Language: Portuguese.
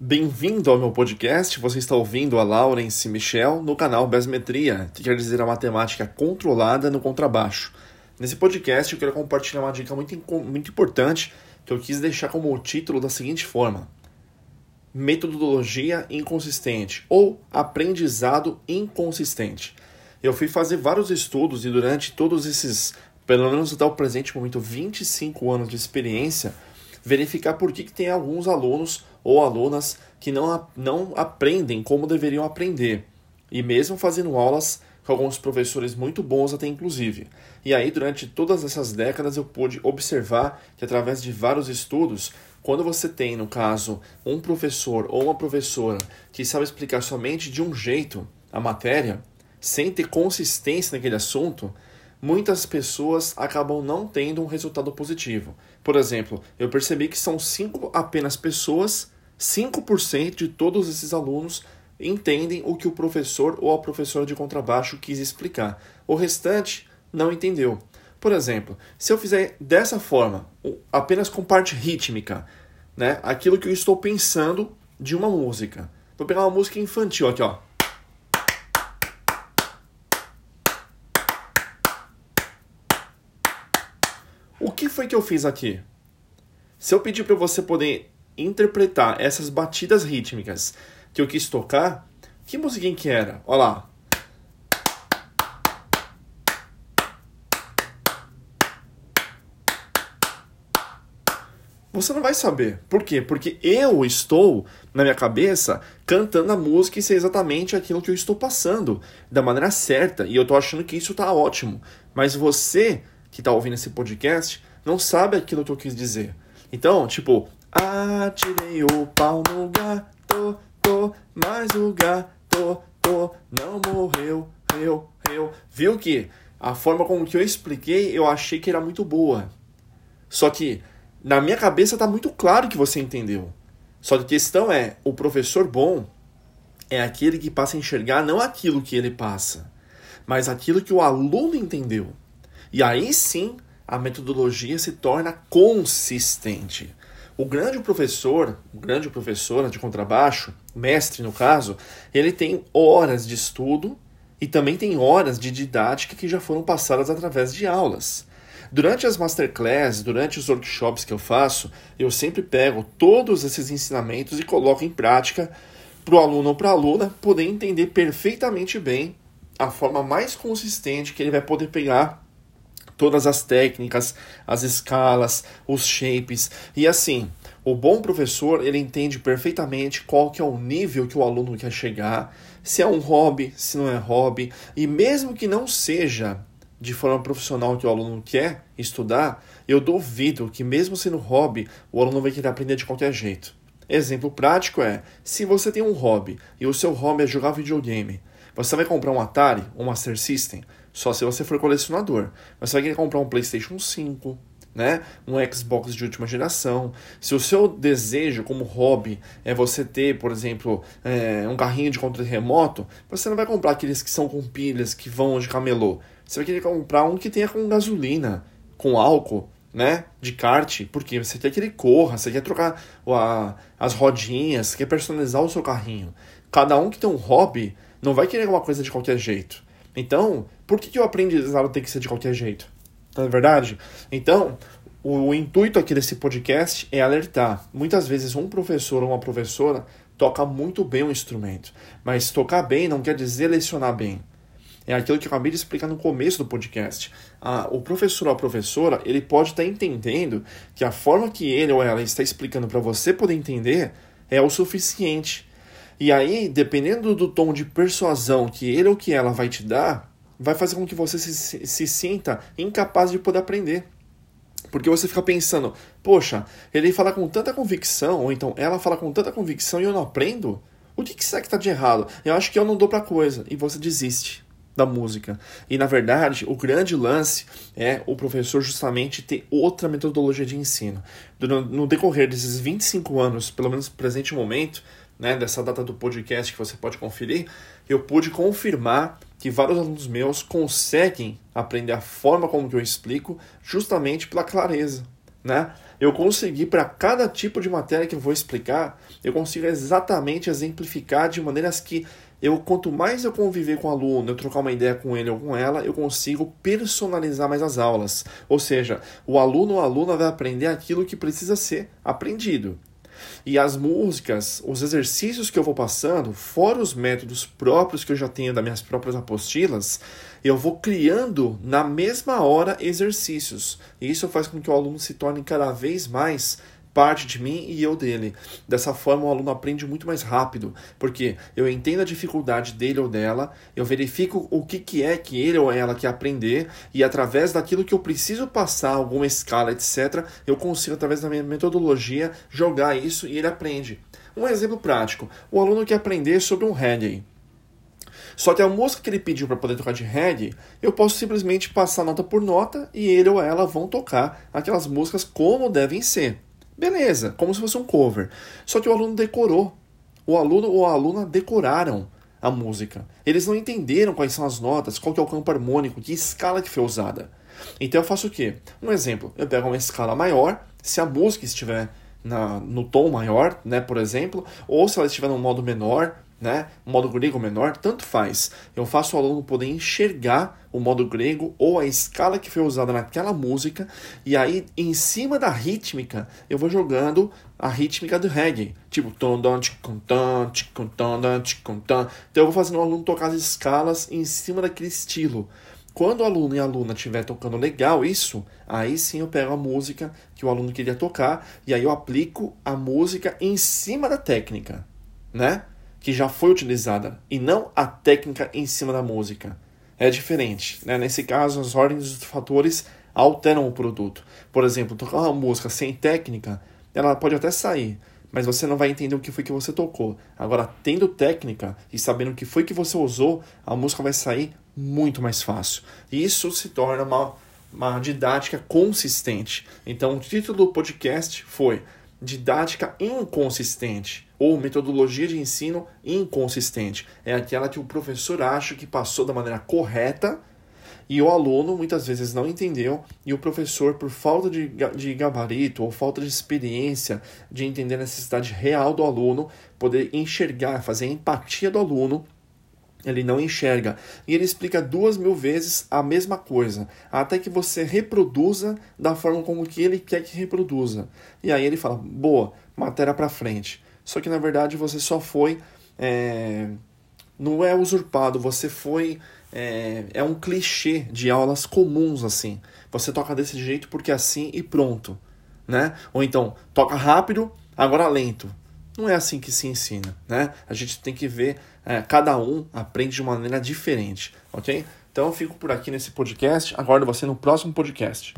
Bem-vindo ao meu podcast. Você está ouvindo a Laurence Michel no canal Besmetria, que quer dizer a matemática controlada no contrabaixo. Nesse podcast eu quero compartilhar uma dica muito, muito importante que eu quis deixar como título da seguinte forma: Metodologia inconsistente ou aprendizado inconsistente. Eu fui fazer vários estudos e durante todos esses, pelo menos até o presente momento, 25 anos de experiência, verificar por que, que tem alguns alunos ou alunas que não, não aprendem como deveriam aprender. E mesmo fazendo aulas com alguns professores muito bons até inclusive. E aí, durante todas essas décadas, eu pude observar que através de vários estudos, quando você tem, no caso, um professor ou uma professora que sabe explicar somente de um jeito a matéria, sem ter consistência naquele assunto, muitas pessoas acabam não tendo um resultado positivo. Por exemplo, eu percebi que são cinco apenas pessoas 5% de todos esses alunos entendem o que o professor ou a professora de contrabaixo quis explicar. O restante não entendeu. Por exemplo, se eu fizer dessa forma, apenas com parte rítmica, né, aquilo que eu estou pensando de uma música. Vou pegar uma música infantil aqui, ó. O que foi que eu fiz aqui? Se eu pedir para você poder interpretar essas batidas rítmicas que eu quis tocar, que musiquinha que era? Olha lá. Você não vai saber. Por quê? Porque eu estou, na minha cabeça, cantando a música e sei exatamente aquilo que eu estou passando, da maneira certa, e eu estou achando que isso está ótimo. Mas você, que está ouvindo esse podcast, não sabe aquilo que eu quis dizer. Então, tipo, Atirei o pau no gato, tô, mas o gato, tô, não morreu, eu, eu. Viu que a forma como que eu expliquei, eu achei que era muito boa. Só que na minha cabeça tá muito claro que você entendeu. Só que a questão é, o professor bom é aquele que passa a enxergar não aquilo que ele passa, mas aquilo que o aluno entendeu. E aí sim, a metodologia se torna consistente. O grande professor, o grande professora de contrabaixo, mestre no caso, ele tem horas de estudo e também tem horas de didática que já foram passadas através de aulas. Durante as masterclasses, durante os workshops que eu faço, eu sempre pego todos esses ensinamentos e coloco em prática para o aluno ou para a aluna poder entender perfeitamente bem a forma mais consistente que ele vai poder pegar todas as técnicas, as escalas, os shapes e assim. O bom professor, ele entende perfeitamente qual que é o nível que o aluno quer chegar, se é um hobby, se não é hobby, e mesmo que não seja de forma profissional que o aluno quer estudar, eu duvido que mesmo sendo hobby, o aluno vai querer aprender de qualquer jeito. Exemplo prático é, se você tem um hobby e o seu hobby é jogar videogame, você vai comprar um Atari, um Master System, só se você for colecionador. Mas você vai querer comprar um PlayStation 5, né? Um Xbox de última geração. Se o seu desejo como hobby é você ter, por exemplo, é, um carrinho de controle remoto, você não vai comprar aqueles que são com pilhas, que vão de camelô. Você vai querer comprar um que tenha com gasolina, com álcool, né? De kart, porque você quer que ele corra, você quer trocar a, as rodinhas, quer personalizar o seu carrinho. Cada um que tem um hobby não vai querer uma coisa de qualquer jeito. Então, por que, que o aprendizado tem que ser de qualquer jeito? Não é verdade? Então, o, o intuito aqui desse podcast é alertar. Muitas vezes um professor ou uma professora toca muito bem o instrumento, mas tocar bem não quer dizer lecionar bem. É aquilo que eu acabei de explicar no começo do podcast. O professor ou a professora, ele pode estar entendendo que a forma que ele ou ela está explicando para você poder entender é o suficiente. E aí, dependendo do tom de persuasão que ele ou que ela vai te dar, vai fazer com que você se, se sinta incapaz de poder aprender. Porque você fica pensando, poxa, ele fala com tanta convicção, ou então ela fala com tanta convicção e eu não aprendo? O que, que será que está de errado? Eu acho que eu não dou para coisa. E você desiste da música. E na verdade, o grande lance é o professor justamente ter outra metodologia de ensino. No decorrer desses 25 anos, pelo menos no presente momento, né, dessa data do podcast que você pode conferir, eu pude confirmar que vários alunos meus conseguem aprender a forma como eu explico justamente pela clareza, né? eu consegui para cada tipo de matéria que eu vou explicar, eu consigo exatamente exemplificar de maneiras que eu quanto mais eu conviver com o aluno, eu trocar uma ideia com ele ou com ela, eu consigo personalizar mais as aulas. Ou seja, o aluno ou a aluna vai aprender aquilo que precisa ser aprendido. E as músicas, os exercícios que eu vou passando, fora os métodos próprios que eu já tenho das minhas próprias apostilas, eu vou criando na mesma hora exercícios. E isso faz com que o aluno se torne cada vez mais parte de mim e eu dele. Dessa forma, o aluno aprende muito mais rápido, porque eu entendo a dificuldade dele ou dela, eu verifico o que, que é que ele ou ela quer aprender, e através daquilo que eu preciso passar, alguma escala, etc., eu consigo, através da minha metodologia, jogar isso e ele aprende. Um exemplo prático: o aluno quer aprender sobre um reggae. Só que a música que ele pediu para poder tocar de reggae, eu posso simplesmente passar nota por nota e ele ou ela vão tocar aquelas músicas como devem ser. Beleza, como se fosse um cover. Só que o aluno decorou. O aluno ou a aluna decoraram a música. Eles não entenderam quais são as notas, qual que é o campo harmônico, que escala que foi usada. Então eu faço o quê? Um exemplo, eu pego uma escala maior, se a música estiver na, no tom maior, né, por exemplo, ou se ela estiver no modo menor, né? Modo grego menor, tanto faz. Eu faço o aluno poder enxergar o modo grego ou a escala que foi usada naquela música, e aí em cima da rítmica eu vou jogando a rítmica do reggae, tipo então eu vou fazendo o aluno tocar as escalas em cima daquele estilo. Quando o aluno e a aluna estiver tocando legal isso, aí sim eu pego a música que o aluno queria tocar e aí eu aplico a música em cima da técnica, né? Que já foi utilizada e não a técnica em cima da música. É diferente. Né? Nesse caso, as ordens dos fatores alteram o produto. Por exemplo, tocar uma música sem técnica, ela pode até sair, mas você não vai entender o que foi que você tocou. Agora, tendo técnica e sabendo o que foi que você usou, a música vai sair muito mais fácil. Isso se torna uma, uma didática consistente. Então, o título do podcast foi Didática Inconsistente ou metodologia de ensino inconsistente. É aquela que o professor acha que passou da maneira correta e o aluno muitas vezes não entendeu, e o professor, por falta de, de gabarito ou falta de experiência de entender a necessidade real do aluno, poder enxergar, fazer empatia do aluno, ele não enxerga. E ele explica duas mil vezes a mesma coisa, até que você reproduza da forma como que ele quer que reproduza. E aí ele fala, boa, matéria para frente. Só que na verdade você só foi. É, não é usurpado, você foi. É, é um clichê de aulas comuns assim. Você toca desse jeito porque é assim e pronto. Né? Ou então, toca rápido, agora lento. Não é assim que se ensina, né? A gente tem que ver, é, cada um aprende de maneira diferente, ok? Então eu fico por aqui nesse podcast, aguardo você no próximo podcast.